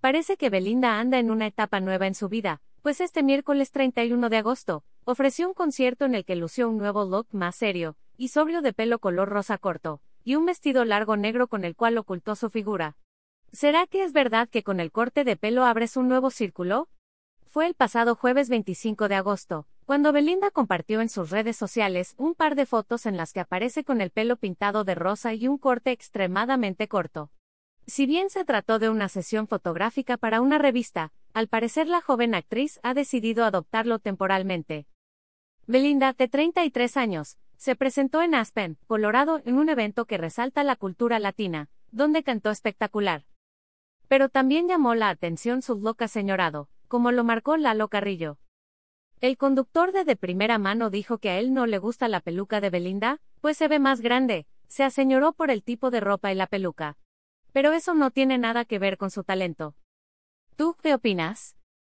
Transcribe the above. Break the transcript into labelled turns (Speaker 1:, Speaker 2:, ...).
Speaker 1: Parece que Belinda anda en una etapa nueva en su vida, pues este miércoles 31 de agosto, ofreció un concierto en el que lució un nuevo look más serio, y sobrio de pelo color rosa corto, y un vestido largo negro con el cual ocultó su figura. ¿Será que es verdad que con el corte de pelo abres un nuevo círculo? Fue el pasado jueves 25 de agosto, cuando Belinda compartió en sus redes sociales un par de fotos en las que aparece con el pelo pintado de rosa y un corte extremadamente corto. Si bien se trató de una sesión fotográfica para una revista, al parecer la joven actriz ha decidido adoptarlo temporalmente. Belinda, de 33 años, se presentó en Aspen, Colorado, en un evento que resalta la cultura latina, donde cantó espectacular. Pero también llamó la atención su loca señorado, como lo marcó Lalo Carrillo. El conductor de De Primera Mano dijo que a él no le gusta la peluca de Belinda, pues se ve más grande, se aseñoró por el tipo de ropa y la peluca. Pero eso no tiene nada que ver con su talento. ¿Tú qué opinas?